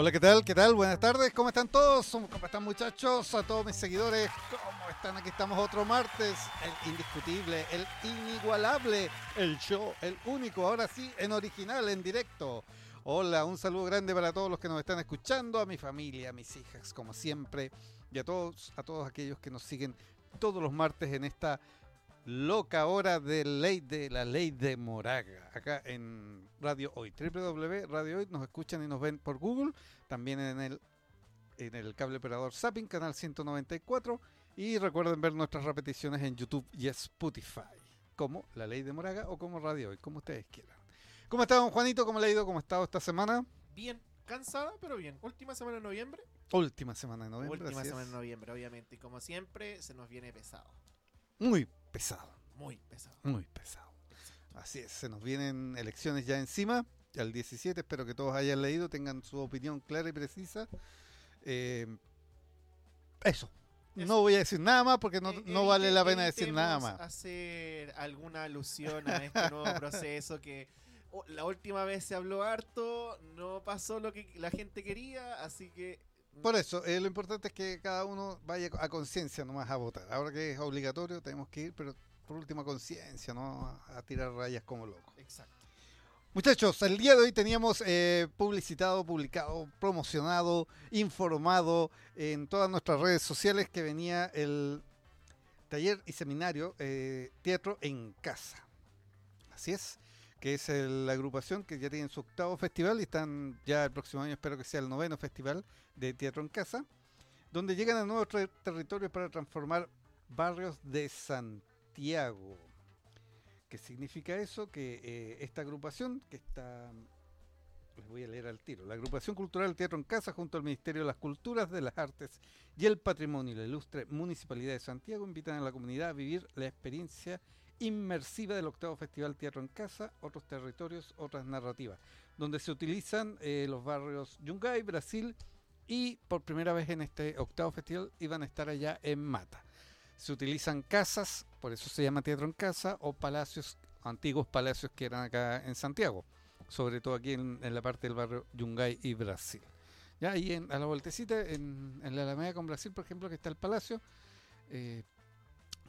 Hola, ¿qué tal? ¿Qué tal? Buenas tardes, ¿cómo están todos? ¿Cómo están muchachos? A todos mis seguidores, ¿cómo están? Aquí estamos otro martes, el indiscutible, el inigualable, el show, el único, ahora sí, en original, en directo. Hola, un saludo grande para todos los que nos están escuchando, a mi familia, a mis hijas, como siempre, y a todos, a todos aquellos que nos siguen todos los martes en esta loca hora de ley de la ley de Moraga, acá en Radio Hoy, www Radio Hoy, nos escuchan y nos ven por Google, también en el en el cable operador Zapping, canal 194, y recuerden ver nuestras repeticiones en YouTube y Spotify, como La Ley de Moraga o como Radio Hoy, como ustedes quieran. ¿Cómo está, don Juanito? ¿Cómo le ha ido? ¿Cómo ha estado esta semana? Bien, cansada, pero bien. Última semana de noviembre. Última semana de noviembre. Última semana de noviembre, obviamente. Y como siempre, se nos viene pesado. Muy pesado, Muy pesado. muy pesado. Así es, se nos vienen elecciones ya encima, al 17, espero que todos hayan leído, tengan su opinión clara y precisa. Eh, eso. Eso. No voy a decir nada más porque no, Eh, no vale la pena decir nada más. hacer alguna alusión a este nuevo proceso que oh, la última vez se habló harto, no pasó lo que la gente quería, así que... Por eso, eh, lo importante es que cada uno vaya a conciencia nomás a votar. Ahora que es obligatorio, tenemos que ir, pero por última conciencia, no a, a tirar rayas como locos. Exacto. Muchachos, el día de hoy teníamos eh, publicitado, publicado, promocionado, informado en todas nuestras redes sociales que venía el taller y seminario eh, Teatro en Casa. Así es, que es la agrupación que ya tiene su octavo festival y están ya el próximo año, espero que sea el noveno festival de Teatro en Casa, donde llegan a nuevos ter- territorios para transformar barrios de Santiago. ¿Qué significa eso? Que eh, esta agrupación, que está, les voy a leer al tiro, la agrupación cultural Teatro en Casa, junto al Ministerio de las Culturas, de las Artes y el Patrimonio y la ilustre Municipalidad de Santiago, invitan a la comunidad a vivir la experiencia inmersiva del octavo Festival Teatro en Casa, otros territorios, otras narrativas, donde se utilizan eh, los barrios Yungay, Brasil, y por primera vez en este octavo festival iban a estar allá en Mata. Se utilizan casas, por eso se llama Teatro en Casa, o palacios, antiguos palacios que eran acá en Santiago, sobre todo aquí en, la parte del barrio Yungay y Brasil. Ya ahí en, a la vueltecita, en, en la Alameda con Brasil, por ejemplo, que está el palacio, eh,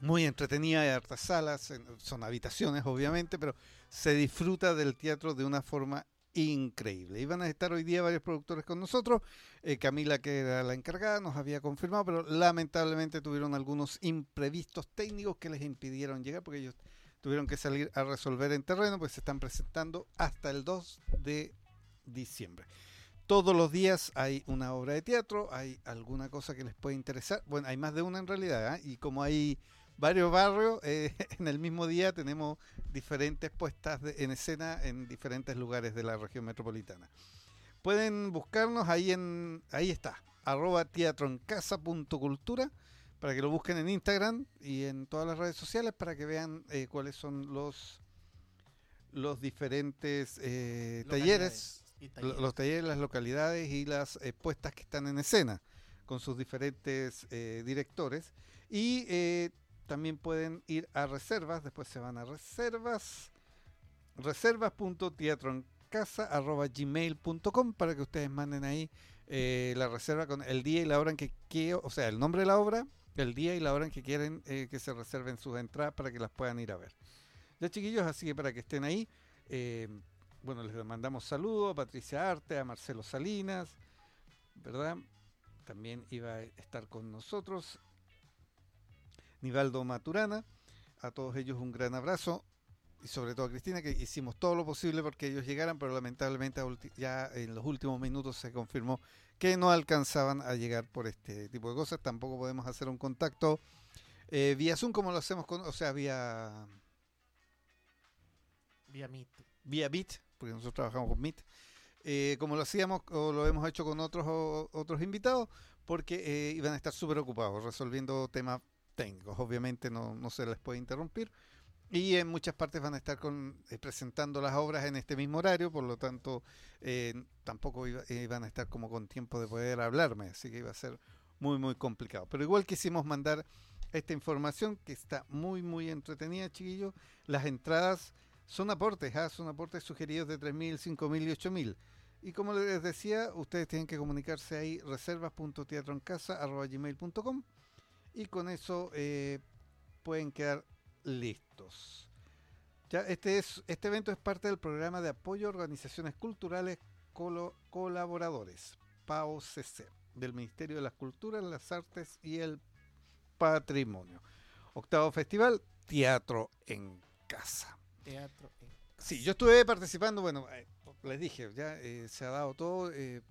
muy entretenida, hay hartas salas, son habitaciones obviamente, pero se disfruta del teatro de una forma increíble. Y van a estar hoy día varios productores con nosotros. Eh, Camila, que era la encargada, nos había confirmado, pero lamentablemente tuvieron algunos imprevistos técnicos que les impidieron llegar porque ellos tuvieron que salir a resolver en terreno, pues se están presentando hasta el 2 de diciembre. Todos los días hay una obra de teatro, hay alguna cosa que les puede interesar. Bueno, hay más de una en realidad, ¿ah? y como hay varios barrios, eh, en el mismo día tenemos diferentes puestas de- en escena en diferentes lugares de la región metropolitana. Pueden buscarnos ahí en, ahí está, arroba teatroencasa.cultura, para que lo busquen en Instagram y en todas las redes sociales para que vean eh, cuáles son los los diferentes eh, talleres los talleres, las localidades y las puestas que están en escena con sus diferentes directores. Y eh, también pueden ir a reservas, después se van a reservas, reservas.teatroencasa.gmail.com para que ustedes manden ahí eh, la reserva con el día y la hora en que quiero, o sea, el nombre de la obra, el día y la hora en que quieren eh, que se reserven sus entradas para que las puedan ir a ver. Ya chiquillos, así que para que estén ahí, eh, bueno, les mandamos saludos a Patricia Arte, a Marcelo Salinas, ¿verdad? También iba a estar con nosotros Nivaldo Maturana, a todos ellos un gran abrazo y sobre todo a Cristina, que hicimos todo lo posible porque ellos llegaran, pero lamentablemente ya en los últimos minutos se confirmó que no alcanzaban a llegar por este tipo de cosas. Tampoco podemos hacer un contacto eh, vía Zoom como lo hacemos con, o sea, vía Vía Meet. vía Meet, porque nosotros trabajamos con Meet, eh, como lo hacíamos o lo hemos hecho con otros o- otros invitados, porque eh, iban a estar súper ocupados resolviendo temas técnicos. Obviamente no, no se les puede interrumpir. Y en muchas partes van a estar con, eh, presentando las obras en este mismo horario, por lo tanto eh, tampoco iba- iban a estar como con tiempo de poder hablarme, así que iba a ser muy muy complicado. Pero igual quisimos mandar esta información que está muy muy entretenida, chiquillos. Las entradas son aportes, ¿ah? son aportes sugeridos de 3.000, 5.000 y 8.000. Y como les decía, ustedes tienen que comunicarse ahí reservas.teatroencasa.gmail.com y con eso eh, pueden quedar listos. Ya, este, es, este evento es parte del programa de apoyo a organizaciones culturales colo- colaboradores, PAOCC, del Ministerio de las Culturas, las Artes y el Patrimonio. Octavo Festival, Teatro en Casa. Teatro. en- Sí, yo estuve participando, bueno, eh, les dije, ya eh, se ha dado todo. eh,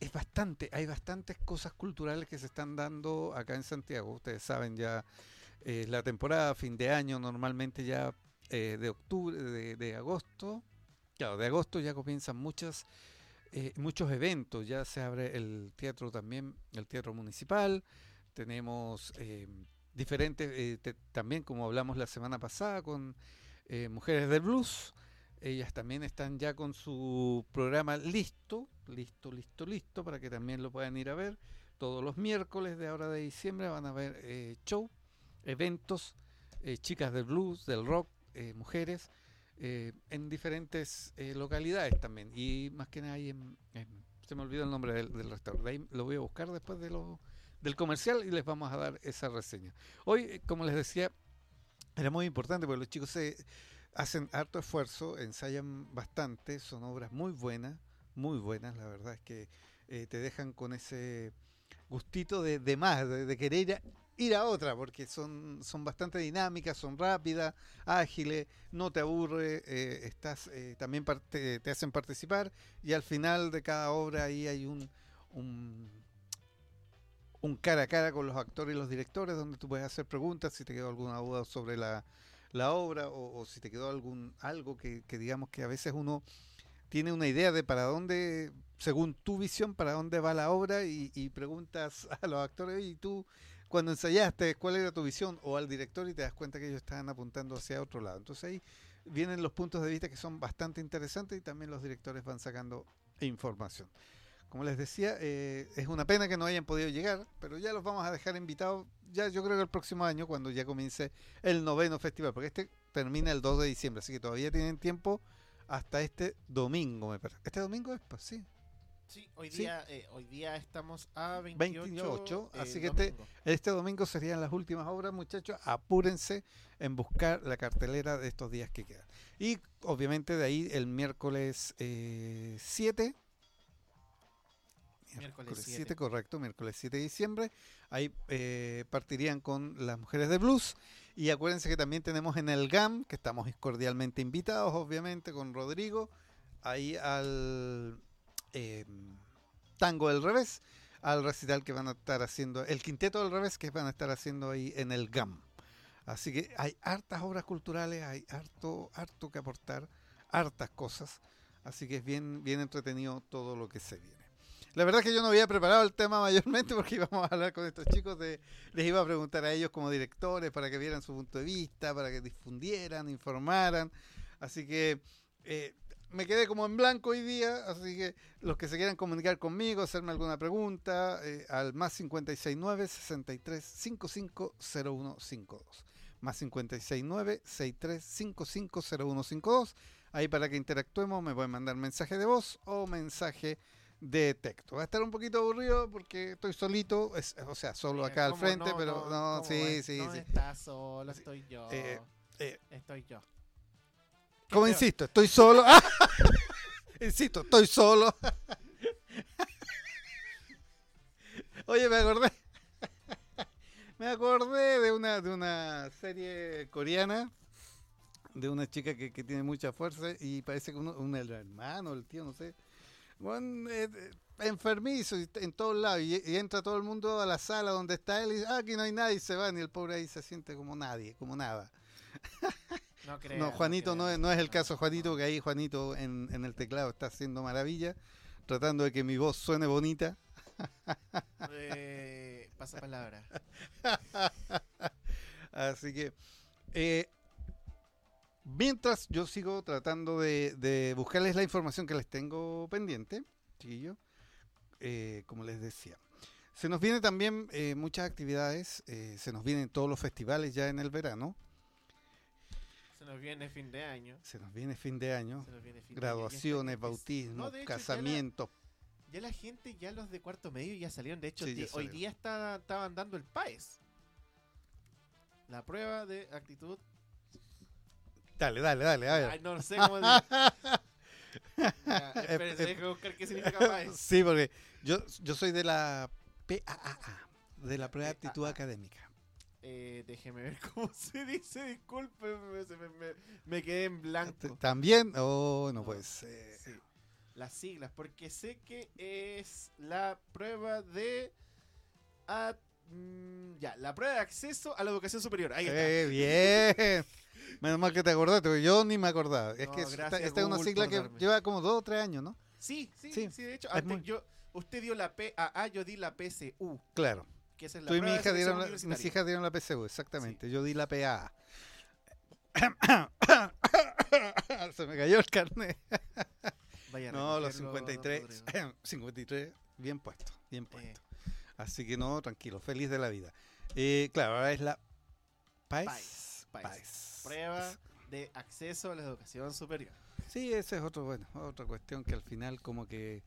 es bastante, hay bastantes cosas culturales que se están dando acá en Santiago. Ustedes saben ya, eh, la temporada, fin de año, normalmente ya eh, de octubre, de, agosto, claro, de agosto ya comienzan muchas, eh, muchos eventos. Ya se abre el teatro también, el teatro municipal. Tenemos eh, diferentes, te- también como hablamos la semana pasada con Mujeres del Blues. Ellas también están ya con su programa listo, listo, listo, listo, para que también lo puedan ir a ver. Todos los miércoles de ahora de diciembre van a haber eh, show, eventos, eh, chicas del blues, del rock, eh, mujeres, eh, en diferentes localidades también. Y más que nada ahí se me olvidó el nombre del, restaurante. Ahí lo voy a buscar después de lo, del comercial y les vamos a dar esa reseña. Hoy, como les decía, era muy importante porque los chicos se hacen harto esfuerzo, ensayan bastante, son obras muy buenas, muy buenas, la verdad es que eh, te dejan con ese gustito de, de más, de, querer ir a, otra, porque son, son bastante dinámicas, son rápidas, ágiles, no te aburre, eh, estás, eh, también parte- te hacen participar y al final de cada obra ahí hay un, un, un cara a cara con los actores y los directores donde tú puedes hacer preguntas si te quedó alguna duda sobre la, la obra o, o si te quedó algún algo que, que digamos que a veces uno tiene una idea de para dónde, según tu visión, para dónde va la obra y, y preguntas a los actores y tú cuando ensayaste cuál era tu visión o al director y te das cuenta que ellos estaban apuntando hacia otro lado. Entonces ahí vienen los puntos de vista que son bastante interesantes y también los directores van sacando información. Como les decía, eh, es una pena que no hayan podido llegar, pero ya los vamos a dejar invitados ya yo creo que el próximo año cuando ya comience el noveno festival, porque este termina el 2 de diciembre, así que todavía tienen tiempo hasta este domingo, me parece. Este domingo es, pues sí. Sí, hoy Sí. día, eh, hoy día estamos a 28, 28, eh, así que este- domingo. Este domingo serían las últimas obras, muchachos. Apúrense en buscar la cartelera de estos días que quedan. Y obviamente de ahí el miércoles eh, 7. Miércoles 7. correcto, miércoles 7 de diciembre. Ahí eh, partirían con las mujeres de blues. Y acuérdense que también tenemos en el GAM, que estamos cordialmente invitados, obviamente, con Rodrigo, ahí al eh, Tango del Revés, al recital que van a estar haciendo, el quinteto del revés que van a estar haciendo ahí en el GAM. Así que hay hartas obras culturales, hay harto, harto que aportar, hartas cosas. Así que es bien, bien entretenido todo lo que se viene. La verdad es que yo no había preparado el tema mayormente porque íbamos a hablar con estos chicos, les iba a preguntar a ellos como directores para que vieran su punto de vista, para que difundieran, informaran. Así que eh, me quedé como en blanco hoy día, así que los que se quieran comunicar conmigo, hacerme alguna pregunta, eh, al más 569 63 55 0152. Más 569 63 55 0152. Ahí para que interactuemos me pueden mandar mensaje de voz o mensaje de texto. Va a estar un poquito aburrido porque estoy solito, es- o sea, solo Mira, acá al ¿cómo frente, pero no, ¿cómo sí, es? sí, no sí. estás solo, estoy yo. Eh, eh, estoy yo. Como insisto, estoy solo. Insisto, estoy solo. Oye, me acordé. Me acordé de una, de una serie coreana de una chica que, que tiene mucha fuerza y parece que uno, un el hermano, el tío, no sé. Bueno, eh, eh, enfermizo en todos lados y, y entra todo el mundo a la sala donde está él y dice, ah, aquí no hay nadie y se van y el pobre ahí se siente como nadie, como nada. No creo. No, Juanito no, creo. es, no es el caso Juanito, que ahí Juanito en, en el teclado está haciendo maravilla, tratando de que mi voz suene bonita. Eh, pasa palabra. Así que, eh, mientras yo sigo tratando de, de buscarles la información que les tengo pendiente, chiquillo, eh, como les decía. Se nos vienen también eh, muchas actividades, eh, se nos vienen todos los festivales ya en el verano. Se nos viene fin de año. Se nos viene fin de año. Se nos viene fin de Graduaciones, es- bautismos, No, de hecho, ya la- casamientos. Ya la gente, ya los de cuarto medio ya salieron. De hecho, Sí, hoy día está, estaban dando el PAES. La prueba de actitud. Dale, dale, dale. A ver. Ay, no sé cómo. Ya, espérense, Eh, deje buscar qué significa PAES. Sí, porque yo, yo soy de la PAA, de la prueba de aptitud PAA. académica. Eh, déjeme ver cómo se dice. Disculpe, me, quedé en blanco. ¿También? Oh, no No, puede ser. Sí, las siglas, porque sé que es la prueba de. mm, ya, la prueba de acceso a la educación superior. Ahí está. Eh, bien. Menos mal que te acordaste, porque yo ni me acordaba. Es No, que esta, es una sigla que lleva como dos o tres años, ¿no? Sí, sí, Sí, sí, de hecho, es antes muy- yo, usted dio la PAA, yo di la PCU, Claro. que esa es la Tú y mi hija dieron la, mis hijas dieron la PSU, exactamente. Yo di la PA. Se me cayó el carnet. Vaya No, los recogerlo, don 53, Rodrigo. 53, bien puesto, bien Eh, puesto. Así que no, tranquilo, feliz de la vida. Eh, claro, ahora es la PAES. PAES. PAES. Prueba de acceso a la educación superior. Sí, ese es otro, bueno, otra cuestión que al final como que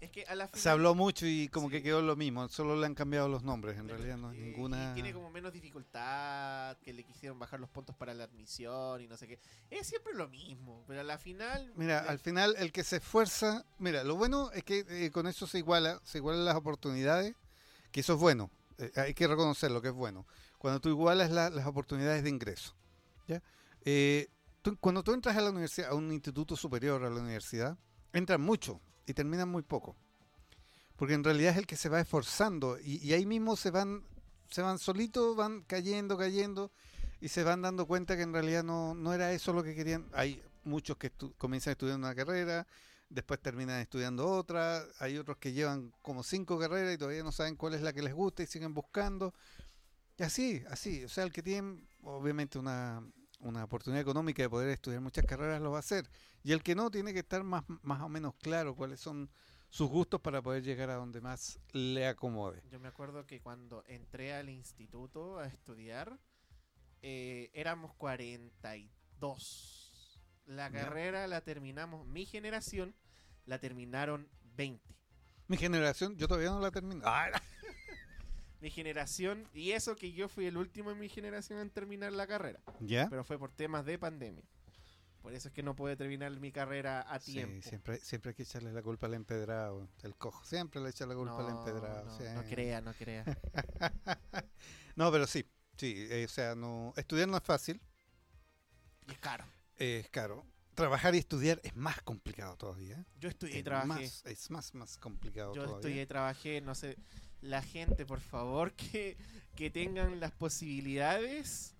Es que a la se final- habló mucho y como que quedó lo mismo, solo le han cambiado los nombres, en Pero, realidad no es eh, y ninguna... tiene como menos dificultad, que le quisieron bajar los puntos para la admisión y no sé qué. Es siempre lo mismo, pero a la final... Mira, al final el que se esfuerza, mira, lo bueno es que eh, con eso se iguala, se igualan las oportunidades, que eso es bueno, eh, hay que reconocer lo que es bueno. Cuando tú igualas la- las oportunidades de ingreso, ¿ya? Eh, cuando tú entras a la universidad, a un instituto superior, a la universidad, entran mucho y terminan muy poco. Porque en realidad es el que se va esforzando y, y ahí mismo se van, se van solitos, van cayendo, cayendo y se van dando cuenta que en realidad no, no era eso lo que querían. Hay muchos que estu- comienzan estudiando una carrera, después terminan estudiando otra, hay otros que llevan como cinco carreras y todavía no saben cuál es la que les gusta y siguen buscando. Así, así, o sea, el que tiene obviamente una, una oportunidad económica de poder estudiar muchas carreras lo va a hacer. Y el que no tiene que estar más, más o menos claro cuáles son sus gustos para poder llegar a donde más le acomode. Yo me acuerdo que cuando entré al instituto a estudiar, eh, éramos 42. La carrera la terminamos, mi generación la terminaron 20. Mi generación, yo todavía no la termino. Ah, Mi generación, y eso que yo fui el último en mi generación en terminar la carrera, ¿Ya? pero fue por temas de pandemia. Por eso es que no pude terminar mi carrera a Sí, tiempo. siempre, siempre hay que echarle la culpa al empedrado, el cojo. Siempre le echa la culpa al empedrado. no, sí. no crea, no crea. No, pero sí, sí, eh, o sea, no, estudiar no es fácil, Y es caro. eh, es caro. Trabajar y estudiar es más complicado todavía. Yo estudié y trabajé. más, es más, más complicado Yo todavía. estudié y trabajé, no sé. La gente, por favor, que, que tengan las posibilidades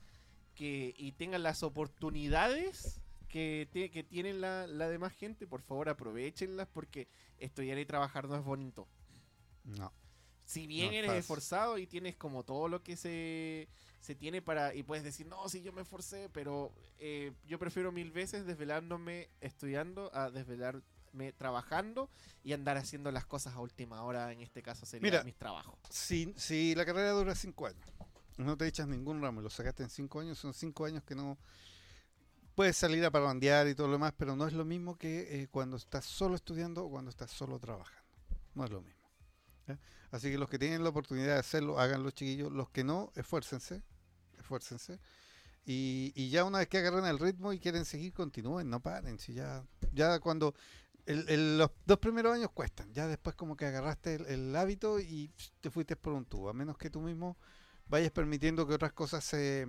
que, y tengan las oportunidades que, te- que tienen la, la demás gente, por favor aprovechenlas porque estudiar y trabajar no es bonito. No, Si bien No eres esforzado y tienes como todo lo que se, se tiene para... Y puedes decir, no, sí, yo me esforcé, pero eh, yo prefiero mil veces desvelándome estudiando a trabajando y andar haciendo las cosas a última hora, en este caso sería Mira. mis trabajos. si, si la carrera dura cinco años, no te echas ningún ramo y lo sacaste en cinco años, son cinco años que no puedes salir a parrandear y todo lo demás, pero no es lo mismo que eh, cuando estás solo estudiando o cuando estás solo trabajando. No es lo mismo. Así que los que tienen la oportunidad de hacerlo, háganlo chiquillos. Los que no, esfuércense, esfuércense. Y, y ya una vez que agarren el ritmo y quieren seguir, continúen, no paren. Si ya, ya cuando el- el- los dos primeros años cuestan, ya después como que agarraste el, el hábito y te fuiste por un tubo, a menos que tú mismo vayas permitiendo que otras cosas se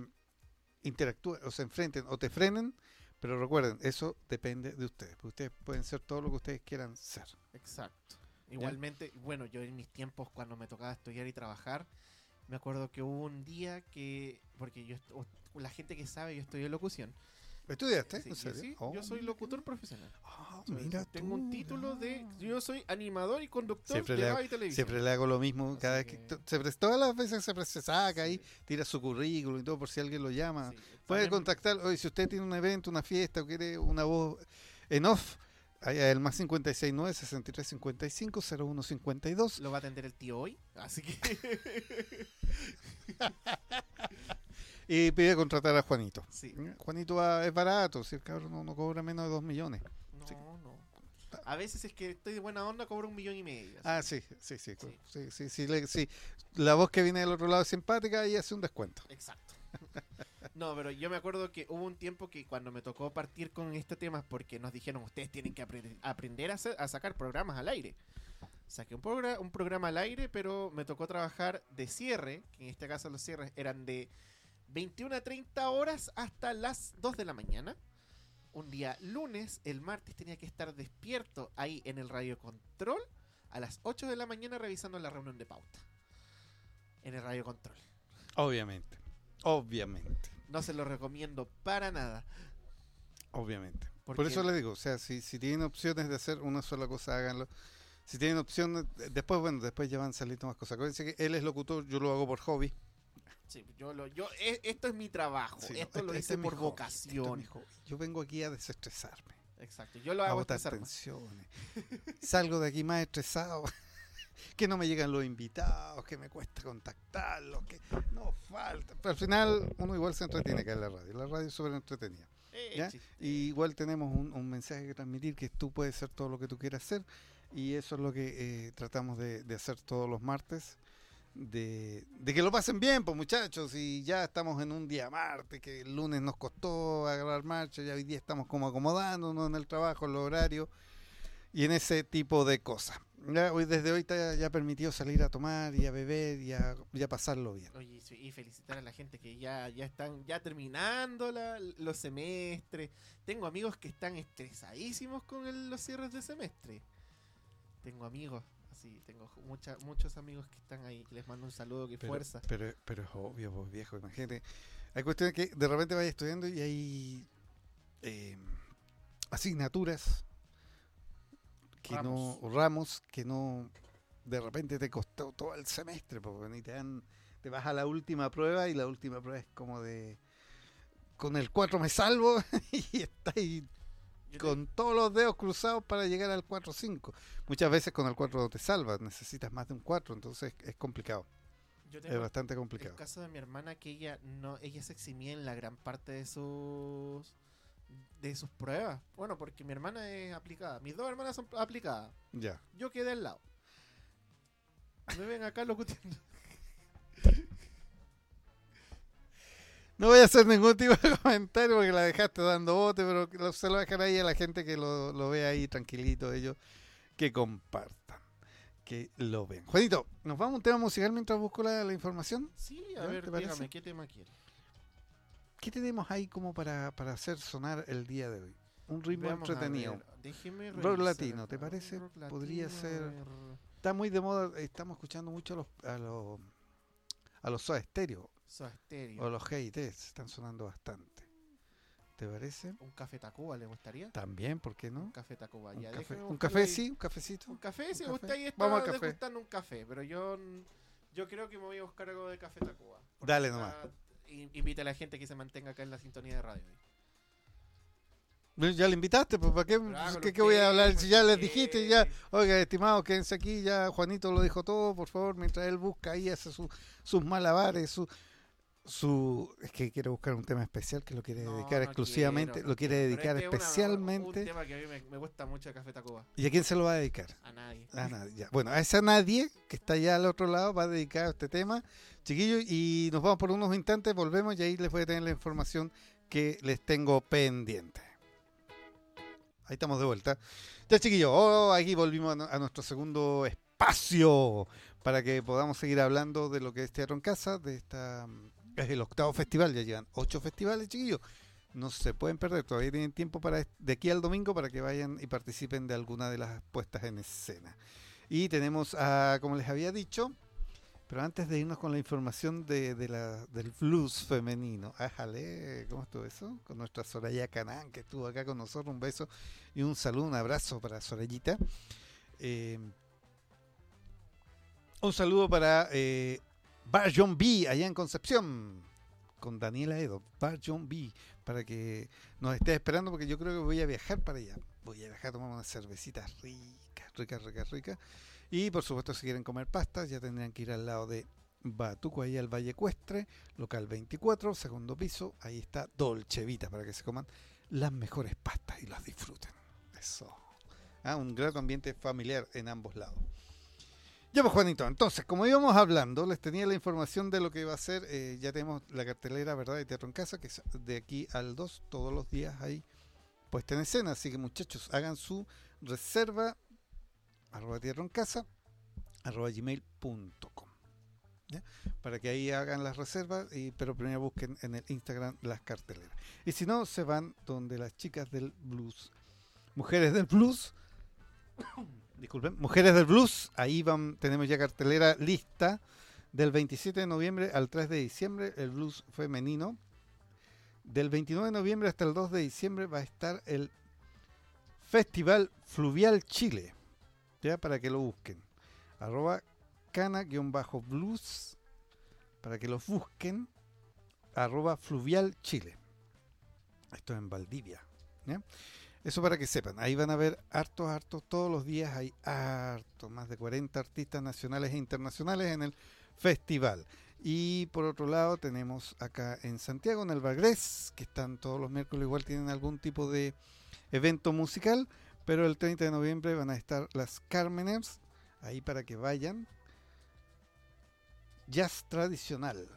interactúen o se enfrenten o te frenen, pero recuerden, eso depende de ustedes, porque ustedes pueden ser todo lo que ustedes quieran ser. Exacto. Igualmente, bueno, yo en mis tiempos cuando me tocaba estudiar y trabajar, me acuerdo que hubo un día que, porque yo, la gente que sabe, yo estudié locución. ¿Estudiaste? Sí, ¿En yo, serio? sí, Oh, yo soy locutor profesional. Ah, mira tengo un título de, yo soy animador y conductor Siempre de radio y televisión. Siempre le hago lo mismo, Así cada vez que, todas las veces se, se saca ahí, tira su currículum y todo por si alguien lo llama. Puede contactar, oye, si usted tiene un evento, una fiesta o quiere una voz en off, ahí el más 569 6355 0152. Lo va a atender el tío hoy, así que Y pide contratar a Juanito. Sí. Juanito va- es barato, si el cabrón no, no cobra menos de 2 millones. No, Sí. no. A veces es que estoy de buena onda, cobro un millón y medio. así. Ah, sí, sí, sí. Sí. sí, sí, sí, le- sí. La voz que viene del otro lado es simpática y hace un descuento. Exacto. No, pero yo me acuerdo que hubo un tiempo que cuando me tocó partir con este tema, porque nos dijeron, ustedes tienen que apre- aprender a, hacer- a sacar programas al aire. Saqué un, progra- un programa al aire, pero me tocó trabajar de cierre, que en este caso los cierres eran de 21 a 30 horas hasta las 2 de la mañana. Un día lunes, el martes tenía que estar despierto ahí en el radio control a las 8 de la mañana revisando la reunión de pauta. En el radio control. Obviamente. Obviamente. No se lo recomiendo para nada. Obviamente. Por, eso le digo, o sea, si, si tienen opciones de hacer una sola cosa, háganlo. Si tienen opciones, eh, después, bueno, después ya van saliendo más cosas. Acuérdense que él es locutor, yo lo hago por hobby. Sí, yo lo, yo, e- esto es mi trabajo. Sí, no, esto lo este- hice es por hobby, este es vocación. Yo vengo aquí a desestresarme, Exacto. Yo lo a hago botar más. tensiones. Salgo de aquí más estresado. que no me llegan los invitados, que me cuesta contactarlos, que no falta. Pero al final uno igual se entretiene acá en la radio. La radio es súper entretenida. Eh. Y igual tenemos un, un mensaje que transmitir, que tú puedes ser todo lo que tú quieras ser. Y eso es lo que eh, tratamos de, de hacer todos los martes. De, que lo pasen bien, pues muchachos. Y ya estamos en un día martes, que el lunes nos costó agarrar marcha, ya hoy día estamos como acomodándonos en el trabajo, en los horarios y en ese tipo de cosas. Hoy, desde hoy está ya permitido salir a tomar y a beber y a, y a pasarlo bien. Y felicitar a la gente que ya, ya están ya terminando los semestres. Tengo amigos que están estresadísimos con el- los cierres de semestre. Tengo amigos, así, tengo mucha, muchos amigos que están ahí. Les mando un saludo, que Pero, fuerza. pero, pero es obvio, pues viejo, imagínate. Hay cuestiones que de repente vayas estudiando y hay eh, asignaturas que Ramos. no, ramos que no, de repente te costó todo el semestre, porque ni te dan, te vas a la última prueba y la última prueba es como de, con el 4 me salvo y estás ahí con todos los dedos cruzados para llegar al 4-5. Muchas veces con el 4 no te salvas, necesitas más de un 4, entonces es complicado. yo Es bastante el complicado. caso de mi hermana que ella no, ella se eximía en la gran parte de sus de sus pruebas. Bueno, porque mi hermana es aplicada. Mis dos hermanas son aplicadas. Ya. Yo quedé al lado. Me ven acá locuteando. No voy a hacer ningún tipo de comentario porque la dejaste dando bote, pero lo- se lo voy a dejar ahí a la gente que lo, lo ve ahí tranquilito, ellos que compartan, que lo ven. Juanito, ¿nos vamos a un tema musical mientras busco la, la información? Sí, a ver, ¿Te dígame, ¿qué tema quiere? ¿Qué tenemos ahí como para, para hacer sonar el día de hoy? Un ritmo entretenido. ver, Rock latino. ¿te parece? Podría ser-. Está muy de moda, estamos escuchando mucho a los, a los, a los Soda Stereo Soda Stereo. o los GIT, están sonando bastante. ¿Te parece? ¿Un café Tacuba le gustaría? También, ¿por qué no? Un café Tacuba. Un ya, café, un sí, un cafecito. Un café, si ahí está Vamos al café. un café, pero yo yo creo que me voy a buscar algo de café Tacuba. Dale nomás. in- Invita a la gente que se mantenga acá en la sintonía de radio. Ya le invitaste, pues ¿para qué, ¿qué, qué voy a hablar? Si ya les dijiste, ya, oiga, estimados, quédense aquí, ya Juanito lo dijo todo, por favor, mientras él busca ahí, hace su- sus malabares, su, su... Es que quiere buscar un tema especial que lo quiere No, dedicar no exclusivamente, quiero, lo quiere quiero, dedicar este es una- especialmente. un tema que a mí me, me gusta mucho Café Tacuba. ¿Y a quién se lo va a dedicar? A nadie. A nadie. ya. Bueno, a esa nadie que está allá al otro lado va a dedicar este tema, chiquillos, y nos vamos por unos instantes, volvemos y ahí les voy a tener la información que les tengo pendiente. Ahí estamos de vuelta. Ya, chiquillos, oh, aquí volvimos a, a nuestro segundo espacio para que podamos seguir hablando de lo que es Teatro en Casa, de esta es el octavo festival, ya llevan ocho festivales, chiquillos. No se pueden perder, todavía tienen tiempo para de aquí al domingo para que vayan y participen de alguna de las puestas en escena. Y tenemos a, como les había dicho, pero antes de irnos con la información de, de la, del blues femenino, ájale, ¿cómo estuvo eso? Con nuestra Soraya Canán, que estuvo acá con nosotros, un beso y un saludo, un abrazo para Sorayita. Eh, un saludo para eh, Bar John B, allá en Concepción, con Daniela Edo, Bar John B, para que nos esté esperando, porque yo creo que voy a viajar para allá. Voy a viajar a tomar unas cervecitas ricas, ricas, ricas, ricas. Y por supuesto, si quieren comer pastas, ya tendrían que ir al lado de Batuco, ahí al Valle Ecuestre, local 24, segundo piso. Ahí está Dolce Vita para que se coman las mejores pastas y las disfruten. Eso. Ah, un gran ambiente familiar en ambos lados. Ya pues Juanito, entonces, como íbamos hablando, les tenía la información de lo que iba a ser, eh, ya tenemos la cartelera, ¿verdad?, de Teatro en Casa, que es de aquí al 2, todos los días ahí puesta en escena, así que muchachos, hagan su reserva, arroba Teatro en Casa, arroba gmail.com, para que ahí hagan las reservas, y, pero primero busquen en el Instagram las carteleras. Y si no, se van donde las chicas del blues, mujeres del blues, disculpen, Mujeres del Blues, ahí van, tenemos ya cartelera lista del 27 de noviembre al 3 de diciembre, el blues femenino. Del 29 de noviembre hasta el 2 de diciembre va a estar el Festival Fluvial Chile, ya para que lo busquen. Arroba cana-blues, para que los busquen. Arroba Fluvial Chile. Esto es en Valdivia. Eso para que sepan, ahí van a ver hartos, hartos, todos los días hay hartos, más de 40 artistas nacionales e internacionales en el festival. Y por otro lado tenemos acá en Santiago, en el Bagres, que están todos los miércoles, igual tienen algún tipo de evento musical, pero el 30 de noviembre van a estar las Carmeners, ahí para que vayan. Jazz tradicional,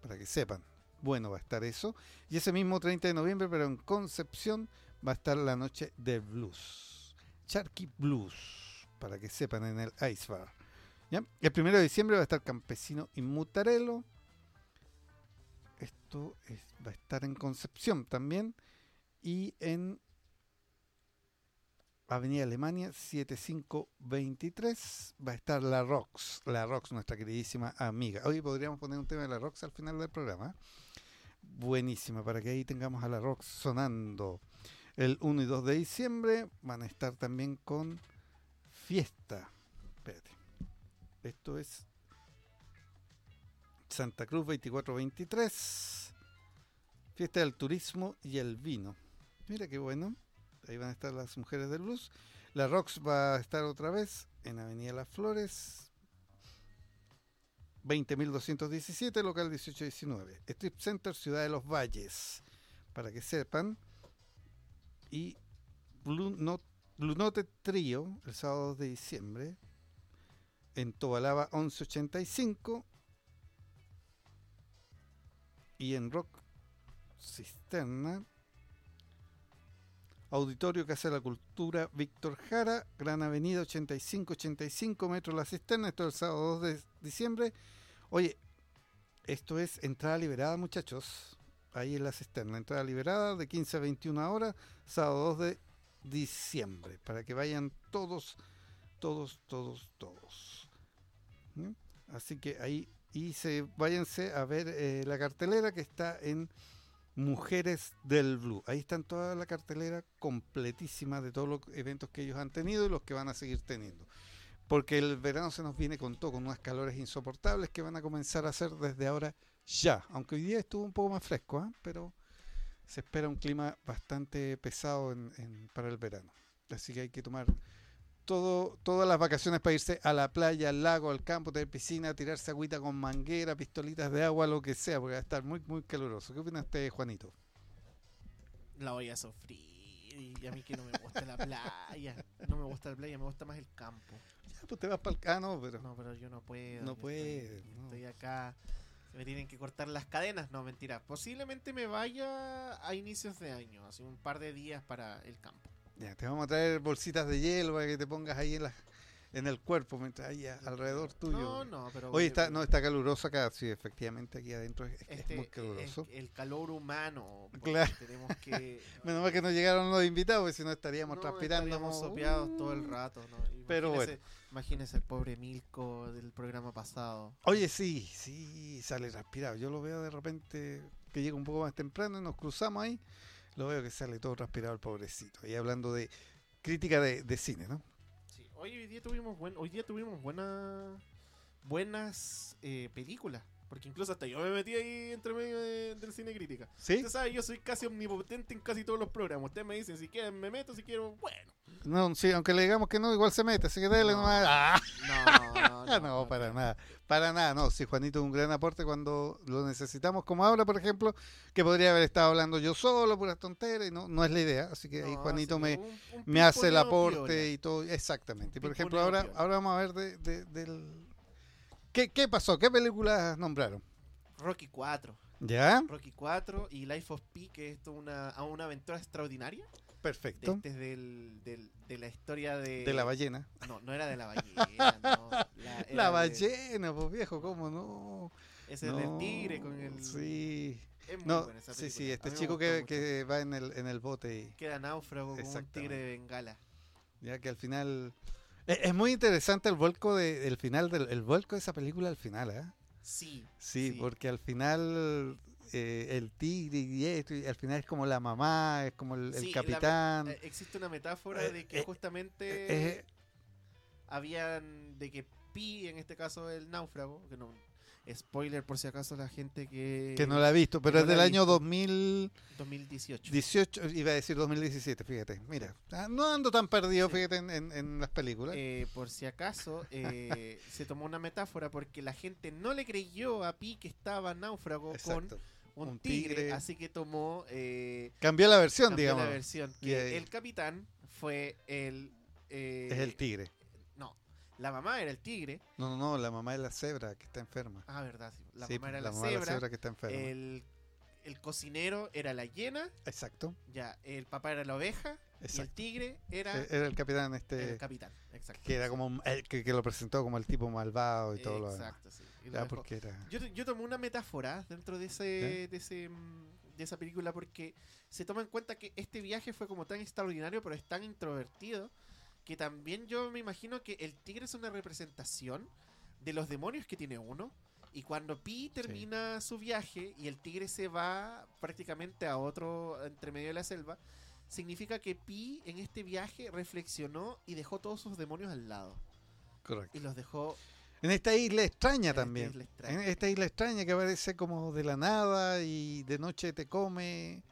para que sepan. Bueno, va a estar eso. Y ese mismo 30 de noviembre, pero en Concepción, va a estar la noche de blues. Charky Blues, para que sepan en el Ice Bar. El primero de diciembre va a estar Campesino y Mutarelo. Esto es- va a estar en Concepción también. Y en Avenida Alemania 7523 va a estar La Rox. La Rox, nuestra queridísima amiga. Hoy podríamos poner un tema de La Rox al final del programa. Buenísima, para que ahí tengamos a La Rox sonando. El 1 y 2 de diciembre van a estar también con Fiesta. Espérate. Esto es Santa Cruz 2423. Fiesta del turismo y el vino. Mira qué bueno. Ahí van a estar las mujeres del blues. La Rox va a estar otra vez en Avenida Las Flores. 20.217, local 1819. Strip Center, Ciudad de los Valles. Para que sepan. Y Blue Note, Trio, el sábado 2 de diciembre. En Tobalaba 1185. Y en Rock Cisterna. Auditorio Casa de la Cultura Víctor Jara, Gran Avenida 8585 metros La Cisterna, esto es el sábado 2 de diciembre. Oye, esto es entrada liberada, muchachos. Ahí en La Cisterna, entrada liberada de 15 a 21 horas, sábado 2 de diciembre, para que vayan todos, todos, todos, todos. ¿Mm? Así que ahí, y se váyanse a ver eh, la cartelera que está en Mujeres del Blue. Ahí están toda la cartelera completísima de todos los eventos que ellos han tenido y los que van a seguir teniendo. Porque el verano se nos viene con todo, con unas calores insoportables que van a comenzar a hacer desde ahora ya. Aunque hoy día estuvo un poco más fresco, ¿ah? pero se espera un clima bastante pesado en- en- para el verano. Así que hay que tomar todo, todas las vacaciones para irse a la playa, al lago, al campo, tener piscina, tirarse agüita con manguera, pistolitas de agua, lo que sea, porque va a estar muy, muy caluroso. ¿Qué opina usted, Juanito? La voy a sufrir. Y a mí que no me gusta la playa. No me gusta la playa, me gusta más el campo. Ya, pues te vas para el cano, pero No, pero yo no puedo. No Estoy, no. estoy acá. Me tienen que cortar las cadenas. No, mentira. Posiblemente me vaya a inicios de año. Así un par de días para el campo. ya, te vamos a traer bolsitas de hielo para que te pongas ahí en, la, en el cuerpo, mientras ahí a- alrededor tuyo. No, no, pero. Oye, está, no, está caluroso acá, sí, efectivamente, aquí adentro es, es Este, muy caluroso. es el calor humano. Claro. Tenemos que. Menos mal que no llegaron los invitados, porque si no estaríamos No, transpirando. estaríamos como, sopeados todo el "Uh". rato. ¿no? Pero Imagínese- Imagínese el pobre Milko del programa pasado. Oye, sí, sí, sale transpirado. Yo lo veo de repente que llega un poco más temprano y nos cruzamos ahí. Lo veo que sale todo transpirado el pobrecito. Y hablando de crítica de, de cine, ¿no? Hoy, hoy día tuvimos buen, hoy día tuvimos buena, buenas eh, películas. Porque incluso hasta yo me metí ahí entre medio de- del cine crítica. ¿Sí? Usted sabe, yo soy casi omnipotente en casi todos los programas. Ustedes me dicen si quieren me meto, si quiero, bueno. No, sí, aunque le digamos que no, igual se mete. Así que dale No. nomás. ¡Ah! No, no, Ah, no, para nada. Para nada, no. Si Juanito es un gran aporte cuando lo necesitamos, como ahora, por ejemplo, que podría haber estado hablando yo solo, puras tonteras, y no, no es la idea. Así que ahí No, Juanito sí, me, un- un me hace el aporte y todo. Exactamente. Y por Un ejemplo, ahora, ahora vamos a ver de, de- del... ¿Qué, ¿Qué pasó? ¿Qué películas nombraron? Rocky 4. ¿Ya? Rocky 4 y Life of Pi, que es toda una, una aventura extraordinaria. Perfecto. este es del, del- de la historia de... De la ballena. No, no era de la ballena, no. La, La era de- ballena, pues viejo, ¿cómo no? Ese es No, del tigre con el... Sí. Es muy No, buena esa sí, sí, película. A este chico que, que va en el, en el bote y Queda náufrago como un tigre de bengala. ya que al final... Es, es muy interesante el vuelco de, el final del el vuelco de esa película al final, ¿eh? Sí. Sí, Sí. porque al final eh, el tigre y esto, y al final es como la mamá, es como el, el Sí, capitán. Eh, existe una metáfora Eh, de que eh, justamente habían de que Pi, en este caso el náufrago, que no spoiler por si acaso la gente que que no la he visto, pero no es del año visto. 2018, 2018. iba a decir 2017, fíjate, mira, ah, no ando tan perdido, Sí. fíjate, en, en- en las películas. Eh, por si acaso eh, se tomó una metáfora porque la gente no le creyó a Pi que estaba náufrago Exacto. con un, un tigre, tigre. así que tomó eh, Cambió la versión, cambió digamos. la versión que el capitán fue el eh, Es el tigre. La mamá era el tigre No, no, no, la mamá es la cebra que está enferma. ah verdad sí, la Sí, mamá era la la, mamá es cebra, que está enferma. el el cocinero era la hiena Exacto, ya el papá era la oveja y el exacto. tigre era Eh, Era el capitán este el capitán exacto que era como el que, que lo presentó como el tipo malvado y todo lo demás. exacto sí y lo Ya, porque era Yo, yo tomé una metáfora dentro de ese, de ese mm, de esa película porque se toma en cuenta que este viaje fue como tan extraordinario pero es tan introvertido que también yo me imagino que el tigre es una representación de los demonios que tiene uno y cuando Pi termina su viaje y el tigre se va prácticamente a otro entre medio de la selva significa que Pi en este viaje reflexionó y dejó todos sus demonios al lado correcto. y los dejó En esta isla extraña en esta también. isla extraña. En esta isla extraña que aparece como de la nada y de noche te come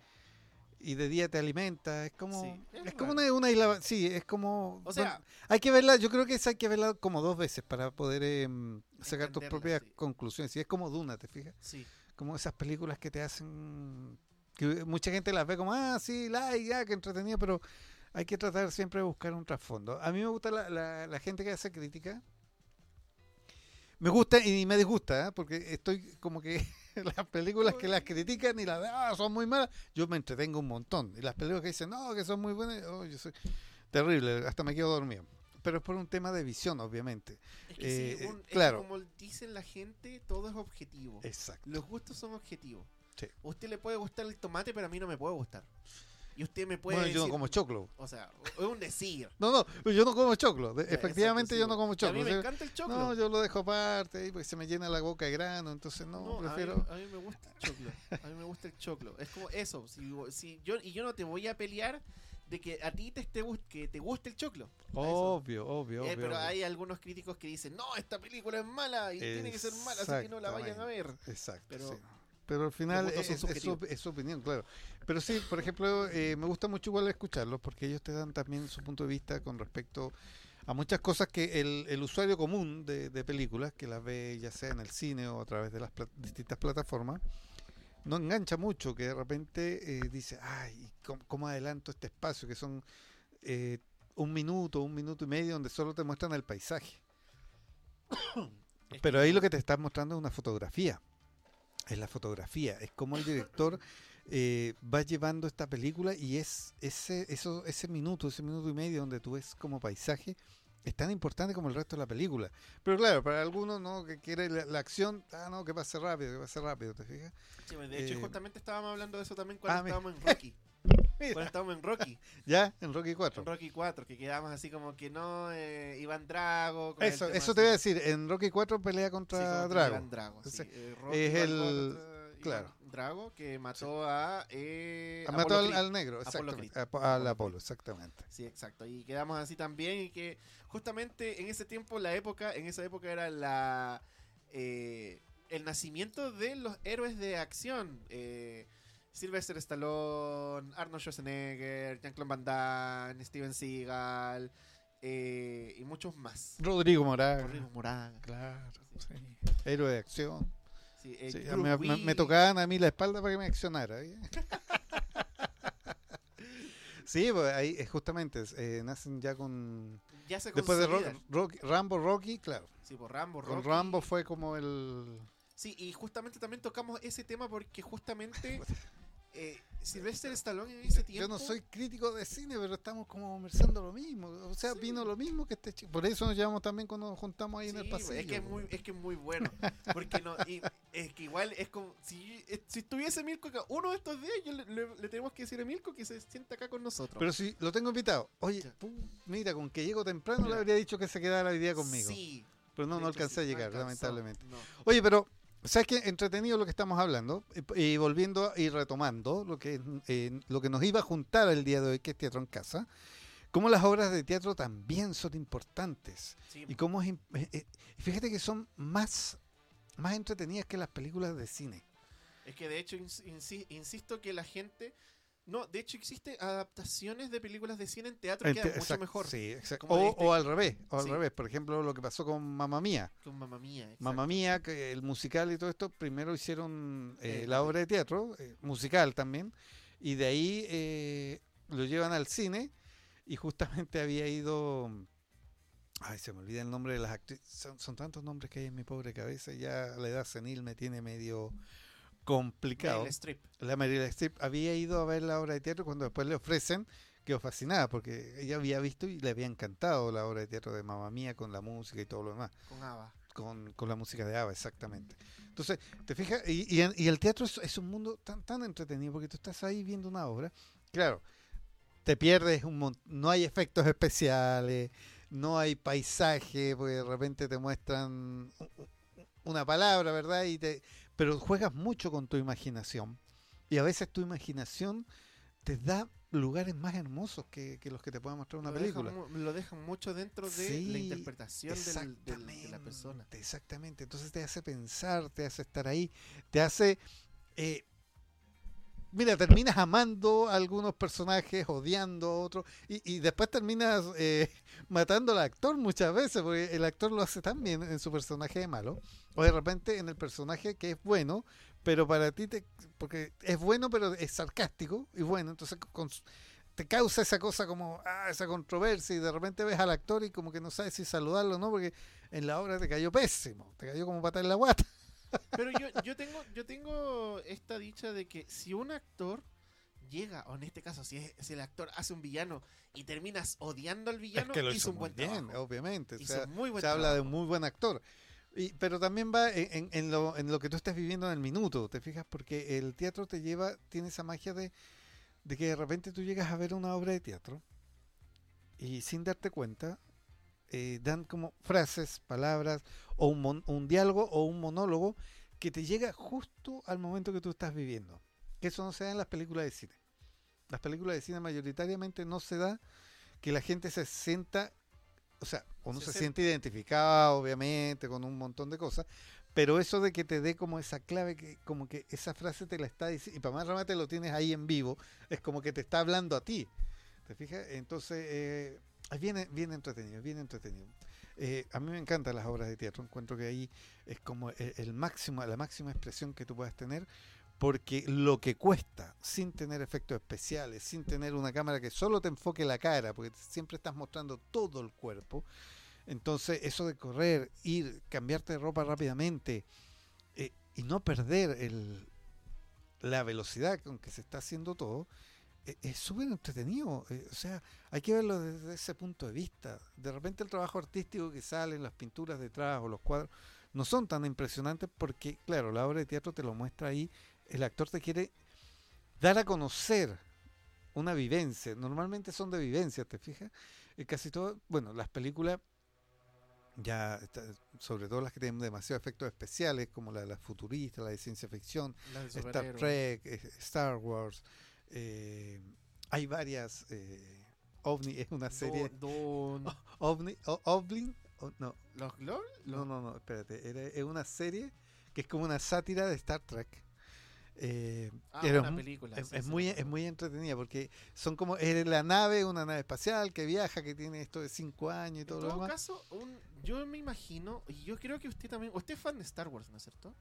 y de día te alimenta. Es como, Sí, es es como una, una isla, sí, es como... o sea bueno, hay que verla, yo creo que esa hay que verla como dos veces para poder em, sacar tus propias sí. conclusiones. Y es como Duna, ¿te fijas? sí Como esas películas que te hacen... que mucha gente las ve como, ah, sí, like, ya, que entretenido, pero hay que tratar siempre de buscar un trasfondo. A mí me gusta la, la- la gente que hace crítica. Me gusta y me disgusta, ¿eh? porque estoy como que las películas que las critican y las de, ah, son muy malas, yo me entretengo un montón. Y las películas que dicen, no, que son muy buenas, oh, yo soy terrible, hasta me quedo dormido. Pero es por un tema de visión, obviamente. Es que Eh, un- es que claro. como dicen la gente, todo es objetivo. Exacto. Los gustos son objetivos. Sí. Usted le puede gustar el tomate, pero a mí no me puede gustar. Y usted me puede Bueno, yo no como choclo. O sea, es un decir. No, no, yo no como choclo. Ya, Efectivamente, yo no como A choclo. mí me encanta el choclo. No, yo lo dejo aparte porque se me llena la boca de grano, entonces no, No, a mí- prefiero... A, mí, me gusta el choclo. A mí me gusta el choclo. Es como eso. Si, si yo, y yo no te voy a pelear de que a ti te, esté que te guste el choclo. A. Obvio, obvio, Eh, obvio. pero obvio. hay algunos críticos que dicen, no, esta película es mala y tiene que ser mala, así que no la vayan a ver. Exacto, Pero sí. Pero al final es, es su, es su opinión, claro. Pero sí, por ejemplo, eh, me gusta mucho igual escucharlos porque ellos te dan también su punto de vista con respecto a muchas cosas que el, el usuario común de, de películas, que las ve ya sea en el cine o a través de las pla- distintas plataformas, no engancha mucho, que de repente eh, dice, ay, ¿cómo, cómo adelanto este espacio? Que son eh, un minuto, un minuto y medio donde solo te muestran el paisaje. Pero ahí lo que te están mostrando es una fotografía. Es la fotografía. Es como el director eh, va llevando esta película y es ese, eso, ese minuto, ese minuto y medio donde tú ves como paisaje, es tan importante como el resto de la película. Pero claro, para algunos no que quiere la, la acción, ah no, que pase rápido, que pase rápido, ¿te fijas? Sí, de hecho, eh, justamente estábamos hablando de eso también cuando ah, estábamos en Rocky. Mira, cuando estábamos en Rocky. ya, en Rocky 4. En Rocky 4, que quedamos así como que no, eh, Iván Drago. Eso, eso así. te voy a decir, en Rocky 4 pelea Sí, contra contra Drago. Iván Drago, sí. Eh, Rocky es el- contra claro. Drago que mató a. Eh, Mató al, al negro, Apolo exactamente. Creed. a- Al Apolo Apolo, exactamente. Sí, exacto. Y quedamos así también. Y que justamente en ese tiempo, la época, en esa época era la. eh, el nacimiento de los héroes de acción. Eh, Sylvester Stallone, Arnold Schwarzenegger, Jean-Claude Van Damme, Steven Seagal. eh, y muchos más. Rodrigo Moraga. Rodrigo Moraga. Claro, sí. Héroe de acción. Sí, eh, Sí, me, me- me Willis. tocaban a mí la espalda para que me accionara. ¿eh? sí, pues ahí justamente nacen ya con... Ya se Después de. Rocky- Rambo, Rocky, claro. Sí, por Rambo, Con Rocky. Rambo fue como el... Sí, y justamente también tocamos ese tema porque justamente eh, Sylvester Stallone en ese tiempo... Yo no soy crítico de cine, pero estamos como conversando lo mismo. O sea, Sí. vino lo mismo que este chico. Por eso nos llevamos también cuando nos juntamos ahí en el Sí, pasillo. Es que es muy, es que es muy bueno. Porque no, y es que igual es como si, eh, si estuviese Milko acá, uno de estos días, yo le, le- le tenemos que decir a Milko que se sienta acá con nosotros. Pero si lo tengo invitado, oye, Ya. pu, mira, con que llego temprano le Mira. habría dicho que se quedara hoy día conmigo. Sí. pero no, de no hecho, alcancé sí, a llegar, alcanzó, lamentablemente. no. Oye, pero, ¿sabes qué? Entretenido lo que estamos hablando. Y, volviendo y retomando lo que, eh, lo que nos iba a juntar el día de hoy, que es Teatro en Casa. Cómo las obras de teatro también son importantes. Sí, Y cómo es. eh, eh, fíjate que son más, más entretenidas que las películas de cine. Es que de hecho, ins- insi- insisto que la gente. No, de hecho, existe adaptaciones de películas de cine en teatro que quedan mucho mejor Sí, O, o al revés, o al Sí. revés. Por ejemplo, lo que pasó con Mamma Mía. un Mamma Mía. exacto. Mamma Mía, que el musical y todo esto, primero hicieron eh, Eh, la obra de teatro, eh, musical también, y de ahí eh, lo llevan al cine, y justamente había ido. Ay, se me olvida el nombre de las actrices. Son, son tantos nombres que hay en mi pobre cabeza, ya la edad senil me tiene medio complicado. Meryl Streep. La Meryl Streep había ido a ver la obra de teatro cuando después le ofrecen, quedó fascinada porque ella había visto y le había encantado la obra de teatro de Mamma Mía con la música y todo lo demás con Ava. con, con la música de Ava, exactamente. Entonces, te fijas, y, y, en- y el teatro es, es un mundo tan, tan entretenido porque tú estás ahí viendo una obra, claro, te pierdes un mon- no hay efectos especiales, no hay paisaje, porque de repente te muestran una palabra, ¿verdad? Y te, pero juegas mucho con tu imaginación. Y a veces tu imaginación te da lugares más hermosos que, que los que te pueda mostrar una lo película. Dejan, lo dejan mucho dentro de Sí, la interpretación del- del- de la persona. Exactamente, Exactamente. Entonces te hace pensar, te hace estar ahí, te hace. eh, mira, terminas amando a algunos personajes, odiando a otros, y, y después terminas eh, matando al actor muchas veces, porque el actor lo hace tan bien en su personaje de malo, o de repente en el personaje que es bueno, pero para ti, te, porque es bueno, pero es sarcástico y bueno, entonces te causa esa cosa como, ah, esa controversia y de repente ves al actor y como que no sabes si saludarlo o no, porque en la obra te cayó pésimo, te cayó como pata en la guata. Pero yo, yo tengo yo tengo esta dicha de que si un actor llega, o en este caso, si, es- si el actor hace un villano y terminas odiando al villano, es que lo hizo hizo un buen bien, trabajo. obviamente. o Hizo sea, muy buen se habla de un muy buen actor. Y, pero también va en, en- en lo, en lo que tú estás viviendo en el minuto, ¿te fijas? Porque el teatro te lleva, tiene esa magia de, de que de repente tú llegas a ver una obra de teatro y sin darte cuenta eh, dan como frases, palabras o un, mon- un diálogo o un monólogo que te llega justo al momento que tú estás viviendo. Que eso no se da en las películas de cine. Las películas de cine mayoritariamente no se da que la gente se sienta, o sea, uno Se se, siente- identificado, obviamente, con un montón de cosas, pero eso de que te dé como esa clave, que como que esa frase te la está diciendo, y para más remate lo tienes ahí en vivo, es como que te está hablando a ti. ¿Te fijas? Entonces, eh, es bien, bien entretenido, bien entretenido. Eh, a mí me encantan las obras de teatro, encuentro que ahí es como el, el máximo, la máxima expresión que tú puedas tener, porque lo que cuesta, sin tener efectos especiales, sin tener una cámara que solo te enfoque la cara, porque siempre estás mostrando todo el cuerpo, entonces eso de correr, ir, cambiarte de ropa rápidamente eh, y no perder la velocidad con que se está haciendo todo, es súper entretenido. eh, o sea, hay que verlo desde ese punto de vista. De repente el trabajo artístico que sale, las pinturas detrás o los cuadros, no son tan impresionantes porque, claro, la obra de teatro te lo muestra ahí, el actor te quiere dar a conocer una vivencia. Normalmente son de vivencia, ¿te fijas? Eh, casi todo, bueno, las películas, ya, sobre todo las que tienen demasiados efectos especiales, como la de las futuristas, la de ciencia ficción, La de Star. Trek, eh, Star Wars, eh, hay varias. Eh, OVNI es una serie. OVNI, o- Oblin, o- no, ¿Los Glor? no, no, no, espérate. era- es una serie que es como una sátira de Star Trek. Eh, Ah, era una película, es, sí, es sí, muy, es muy entretenida porque son como es la nave, una nave espacial que viaja, que tiene esto de cinco años y En todo lo todo demás. caso, un- yo me imagino, y yo creo que usted también, usted es fan de Star Wars, ¿no es cierto?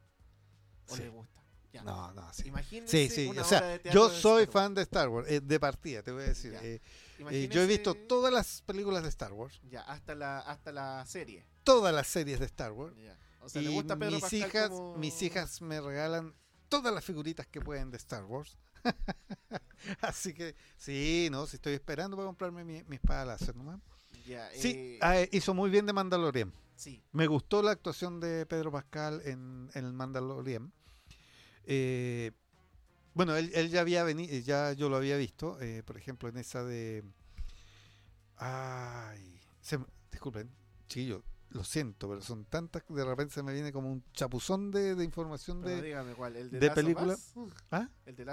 ¿O le gusta? Ya. No, no, sí. Imagínese Sí, sí, una o obra sea, de teatro yo soy fan de Star Wars, eh, de partida, te voy a decir. Eh, eh, yo he visto todas las películas de Star Wars, Ya, hasta la, hasta la serie. todas las series de Star Wars, Ya. O sea, y le gusta Pedro mis Pascal hijas, como- mis hijas me regalan todas las figuritas que pueden de Star Wars. Así que sí, no, si estoy esperando para comprarme mi, mi espada láser nomás. Ya, Sí, eh, ah, eh, hizo muy bien de Mandalorian. sí. Me gustó la actuación de Pedro Pascal en, en el Mandalorian. Eh, bueno, él, él ya había venido, ya yo lo había visto, eh, por ejemplo, en esa de. Ay, se disculpen, chiquillo, lo siento, pero son tantas que de repente se me viene como un chapuzón de, de información Pero de. dígame cuál, el de, de película. ¿Ah? ¿El de?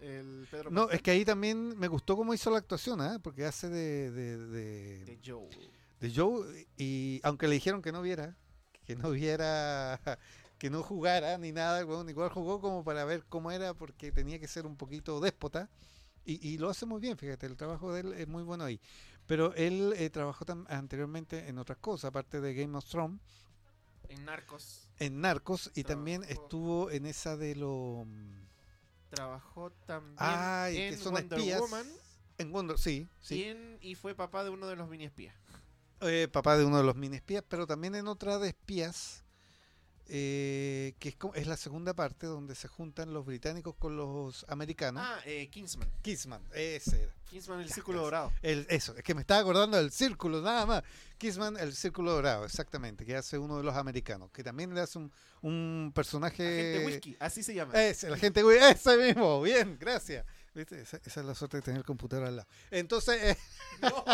El Pedro No, Pascal es que ahí también me gustó cómo hizo la actuación, ¿ah? porque hace de, de, de- de Joe. de Joe y aunque le dijeron que no viera, que no viera, que no jugara ni nada, el huevón igual jugó como para ver cómo era porque tenía que ser un poquito déspota y, y lo hace muy bien, fíjate, el trabajo de él es muy bueno ahí. Pero él eh, trabajó anteriormente en otras cosas, aparte de Game of Thrones, En Narcos en Narcos y también Trabajó. estuvo en esa de lo... trabajó también Ay, en que son Wonder espías. Woman En Wonder, sí, y, sí. en- y fue papá de uno de los mini espías. Eh, papá de uno de los mini espías, pero también en otra de espías, eh, que es, es la segunda parte donde se juntan los británicos con los americanos. Ah, eh, Kingsman. Ese era. Kingsman, el Ya, círculo dorado. El, eso, es que me estaba acordando del círculo, nada más. Kissman, el círculo dorado, exactamente, que hace uno de los americanos, que también le hace un, un personaje... Agente Whisky, así se llama. Es, el agente Whisky, ese mismo, bien, gracias. ¿Viste? Esa, esa es la suerte de tener el computador al lado. Entonces, eh, No,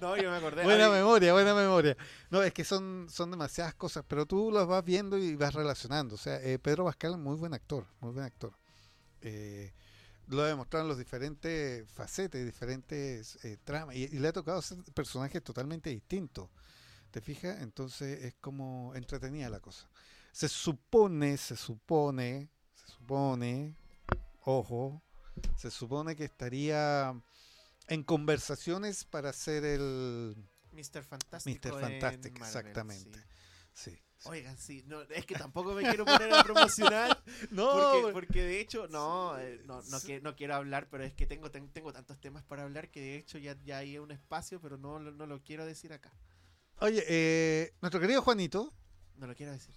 no, yo me acordé. Buena Ay, memoria, buena memoria. No, es que son, son demasiadas cosas, pero tú las vas viendo y vas relacionando. O sea, eh, Pedro Pascal muy buen actor, muy buen actor. Eh, lo ha demostrado en los diferentes facetes, diferentes eh, tramas, y, y le ha tocado hacer personajes totalmente distintos. ¿Te fijas? Entonces es como entretenida la cosa. Se supone, se supone, se supone, ojo, se supone que estaría en conversaciones para hacer el Mr. Fantástico. Mr. Fantastic, Marvel, exactamente. sí. Sí. sí. Oigan, sí, no, es que tampoco me quiero poner a promocionar. No, Porque, porque de hecho, no, eh, no, no, que- no quiero hablar, pero es que tengo, ten- tengo tantos temas para hablar que de hecho ya, ya hay un espacio, pero no, lo- no lo quiero decir acá. Oye, eh, nuestro querido Juanito No lo quiero decir.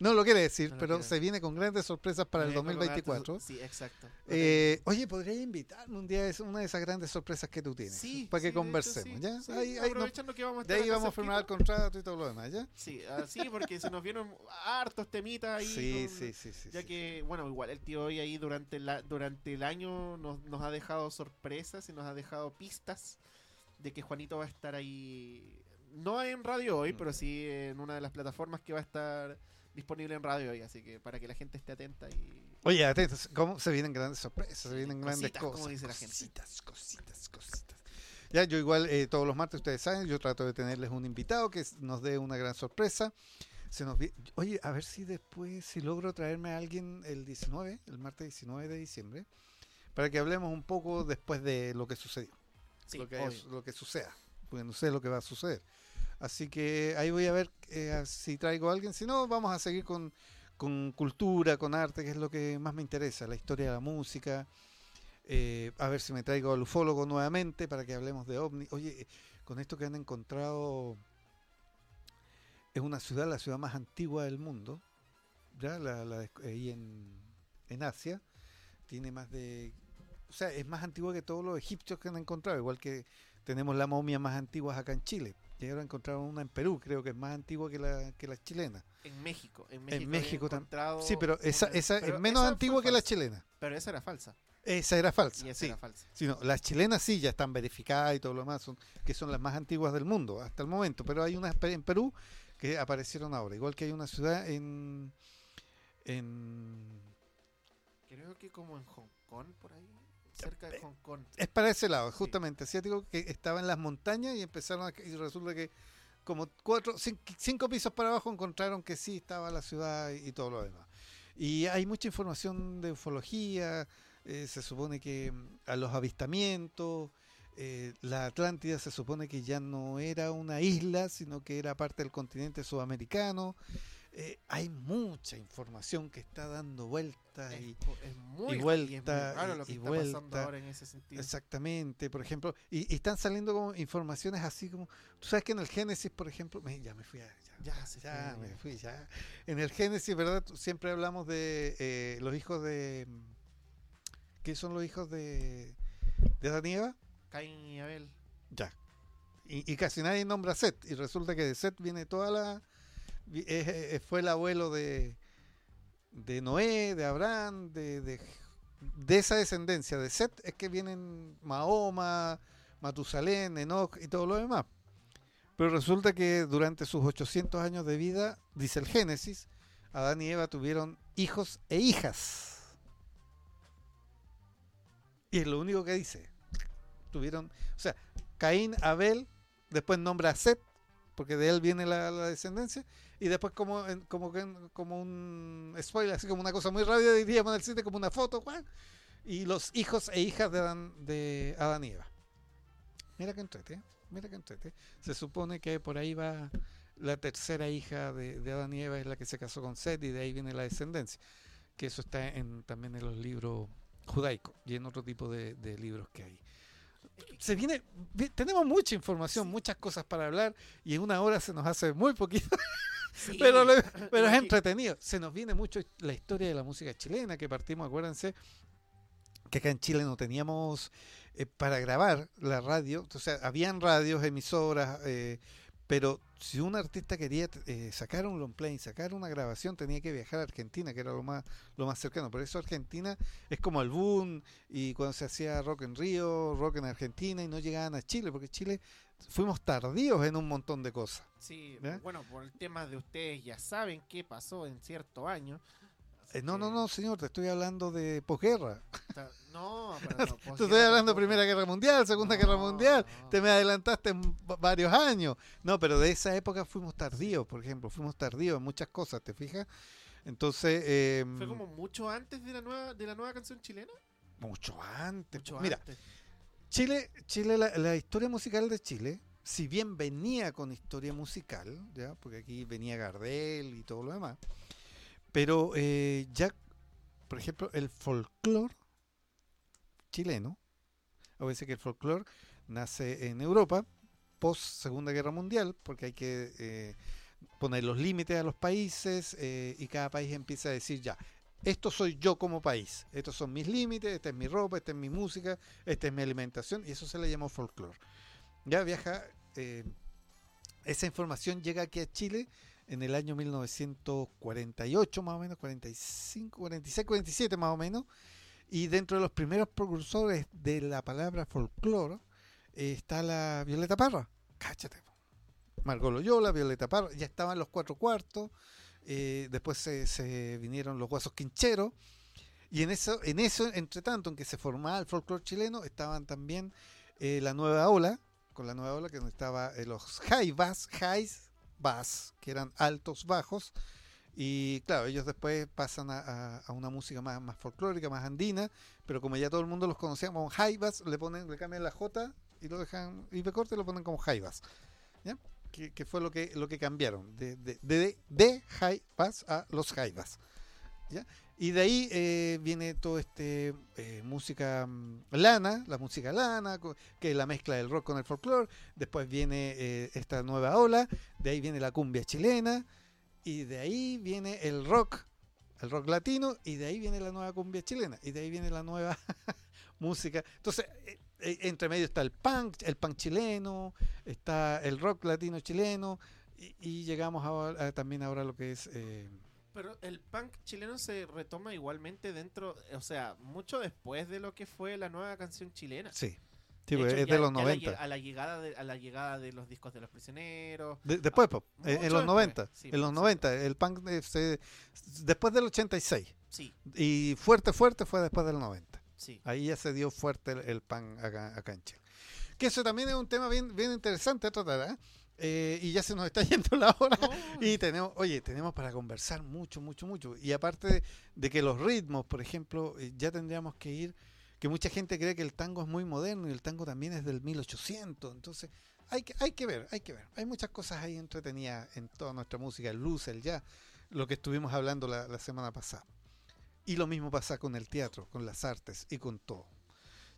No lo quiere decir, No lo pero quiere se viene con grandes sorpresas para el Vengo con 2024. hartos- Sí, exacto. Eh, oye, podría invitarme un día a una de esas grandes sorpresas que tú tienes, Sí, para que sí, de hecho, conversemos, sí. ¿ya? Sí, Ahí- ahí aprovechando que vamos a de estar ahí acá vamos a firmar el contrato y todo lo demás, ¿ya? Sí, así porque se nos vieron hartos temitas ahí. Sí, con- sí, sí, sí. Ya que, bueno, igual el tío hoy ahí durante, la, durante el año nos, nos ha dejado sorpresas y nos ha dejado pistas de que Juanito va a estar ahí, no en radio hoy, Mm. pero sí en una de las plataformas que va a estar disponible en radio hoy, así que para que la gente esté atenta y... Oye, atentos, ¿cómo se vienen grandes sorpresas? Se vienen grandes Cositas, cosas. como dice la gente. Cositas, cositas, cositas. Ya, yo igual eh, todos los martes, ustedes saben, yo trato de tenerles un invitado que nos dé una gran sorpresa. Se nos Oye, a ver si después, si logro traerme a alguien el 19, el martes 19 de diciembre, para que hablemos un poco después de lo que sucedió, Sí, lo, que, obvio. lo que suceda, porque no sé lo que va a suceder. Así que ahí voy a ver eh, si traigo a alguien, si no, vamos a seguir con, con cultura, con arte, que es lo que más me interesa, la historia de la música. Eh, a ver si me traigo al ufólogo nuevamente para que hablemos de ovni. Oye, eh, con esto que han encontrado, es una ciudad, la ciudad más antigua del mundo, ya la, ahí en, en Asia, tiene más de, o sea, es más antigua que todos los egipcios que han encontrado, igual que tenemos la momia más antigua acá en Chile. Y ahora encontraron una en Perú, creo que es más antigua que la, que la chilena. En México. En México, encontrado Sí, pero esa, esa pero es menos esa antigua que la chilena. Pero esa era falsa. Esa era falsa. Y esa sí. era falsa. Sí, no, las chilenas sí ya están verificadas y todo lo demás, son, que son las más antiguas del mundo hasta el momento, pero hay unas en Perú que aparecieron ahora, igual que hay una ciudad en... en Creo que como en Hong Kong, por ahí. Cerca de Hong Kong. es para ese lado, Sí. justamente, asiático, que estaba en las montañas y empezaron a... y resulta que como cuatro, cin- cinco pisos para abajo encontraron que sí estaba la ciudad y, y todo lo demás. Y hay mucha información de ufología, eh, se supone que mm, a los avistamientos, eh, la Atlántida se supone que ya no era una isla, sino que era parte del continente sudamericano. Eh, hay mucha información que está dando vuelta Es, y, es muy, y vuelta, es muy raro lo que y está pasando ahora en ese sentido. Exactamente, por ejemplo, y, y están saliendo como informaciones así como, tú sabes que en el Génesis, por ejemplo, me- ya me fui, a, ya, Ya se ya fue. me fui, ya. En el Génesis, ¿verdad? Siempre hablamos de eh, los hijos de, ¿qué son los hijos de, de Adán y Eva? Caín y Abel. Ya. Y, y casi nadie nombra a Set, y resulta que de Set viene toda la, fue el abuelo de, de Noé, de Abraham, de, de, de esa descendencia de Set es que vienen Mahoma, Matusalén, Enoch y todo lo demás. Pero resulta que durante sus 800 años de vida, dice el Génesis, Adán y Eva tuvieron hijos e hijas. Y es lo único que dice. Tuvieron, o sea, Caín, Abel, después nombra a Set, porque de él viene la descendencia, y después como, como, como un spoiler, así como una cosa muy rápida, diríamos en el sitio, como una foto, ¡guau! y los hijos e hijas de Adán, de Adán y Eva. Mira que entrete, mira que entrete. Se supone que por ahí va la tercera hija de, de Adán y Eva, es la que se casó con Set, y de ahí viene la descendencia. Que eso está en, también en los libros judaicos y en otro tipo de, de libros que hay. Se viene, vi- tenemos mucha información, muchas cosas para hablar y en una hora se nos hace muy poquito, Sí, pero, lo- pero es entretenido. Se nos viene mucho la historia de la música chilena que partimos, acuérdense que acá en Chile no teníamos eh, para grabar la radio, o sea, habían radios, emisoras, eh, pero si un artista quería eh, sacar un long play, sacar una grabación, tenía que viajar a Argentina, que era lo más lo más cercano. Por eso Argentina es como el boom y cuando se hacía rock en Río, rock en Argentina y no llegaban a Chile, porque Chile fuimos tardíos en un montón de cosas. Sí, ¿Ya? bueno, por el tema de ustedes ya saben qué pasó en cierto año. Eh, no, no, que no, señor, te estoy hablando de posguerra. No, pero no, Te estoy hablando de. Primera Guerra Mundial, Segunda Guerra Mundial. no. Te me adelantaste en va- varios años. No, pero de esa época fuimos tardíos, por ejemplo, fuimos tardíos en muchas cosas, ¿te fijas? Entonces, eh, Fue como mucho antes de la nueva, de la nueva canción chilena. mucho antes. Mucho Mira, antes. Chile, Chile la, historia musical de Chile, si bien venía con historia musical, ya, porque aquí venía Gardel y todo lo demás, pero eh, ya, por ejemplo, el folclore chileno, a veces que el folclore nace en Europa post Segunda Guerra Mundial, porque hay que eh, poner los límites a los países eh, y cada país empieza a decir ya, esto soy yo como país, estos son mis límites, esta es mi ropa, esta es mi música, esta es mi alimentación y eso se le llamó folclore. Ya viaja, eh, esa información llega aquí a Chile en el año 1948 más o menos, 45, 46, 47 más o menos, y dentro de los primeros precursores de la palabra folclore eh, está la Violeta Parra, cáchate. Margot Loyola, Violeta Parra, ya estaban los cuatro cuartos, eh, después se, vinieron los guasos quincheros, y en eso, en eso, entre tanto, en que se formaba el folclore chileno, estaban también eh, la nueva ola, con la nueva ola que estaba eh, los high bass, highs que eran altos bajos, y claro, ellos después pasan a, una música más, más folclórica, más andina, pero como ya todo el mundo los conocía como high le ponen, le cambian la J y lo dejan, y corte lo ponen como high. Que, que fue lo que, lo que cambiaron, de, de, de, de a los bass. ¿Ya? Y de ahí eh, viene todo este eh, música mm, lana, la música lana, que es la mezcla del rock con el folclore. Después viene eh, esta nueva ola, de ahí viene la cumbia chilena, y de ahí viene el rock, el rock latino, y de ahí viene la nueva cumbia chilena, y de ahí viene la nueva música. Entonces, eh, entre medio está el punk, el punk chileno, está el rock latino chileno, y, y llegamos a- también ahora a lo que es... eh, Pero el punk chileno se retoma igualmente dentro, o sea, mucho después de lo que fue la nueva canción chilena. sí, sí, De pues, hecho, es de los ya la 90. lle- a la llegada de, a la llegada de los discos de los prisioneros. De- después, po, en- en los después, 90, sí, en los sí. 90, el punk eh, se- después del 86 Sí, y fuerte, fuerte fue después del 90. Sí. Ahí ya se dio fuerte el, el punk acá, acá en Chile. Que eso también es un tema bien, bien interesante a tratar. ¿ah? Eh, y ya se nos está yendo la hora. Y tenemos, oye, tenemos para conversar mucho, mucho, mucho. Y aparte de, de que los ritmos, por ejemplo, eh, ya tendríamos que ir, que mucha gente cree que el tango es muy moderno y el tango también es del 1800. Entonces, hay que, hay que ver, hay que ver. Hay muchas cosas ahí entretenidas en toda nuestra música, el blues, el jazz, lo que estuvimos hablando la, la semana pasada. Y lo mismo pasa con el teatro, con las artes y con todo.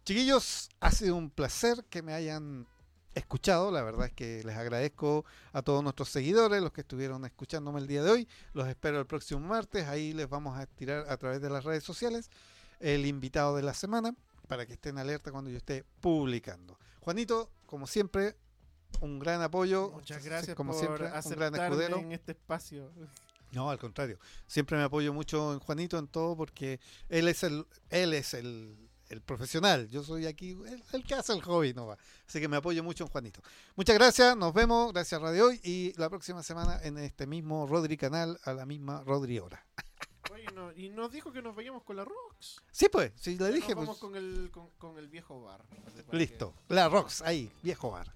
Chiquillos, ha sido un placer que me hayan escuchado. La verdad es que les agradezco a todos nuestros seguidores, los que estuvieron escuchándome el día de hoy. Los espero el próximo martes. Ahí les vamos a tirar a través de las redes sociales el invitado de la semana para que estén alerta cuando yo esté publicando. Juanito, como siempre, un gran apoyo. Muchas gracias como por siempre, un gran aceptarme escudero. en este espacio. No, al contrario. Siempre me apoyo mucho en Juanito en todo porque él es el, él es el, el profesional. Yo soy aquí el, el que hace el hobby, no va. Así que me apoyo mucho en Juanito. Muchas gracias, nos vemos, gracias Radio Hoy y la próxima semana en este mismo Rodri Canal a la misma Rodri Hora. Oye, no- y nos dijo que nos vayamos con la Rox. Sí, pues, si le dije, nos vamos pues con el, con, con el viejo bar. listo. La Rox, ahí, viejo bar.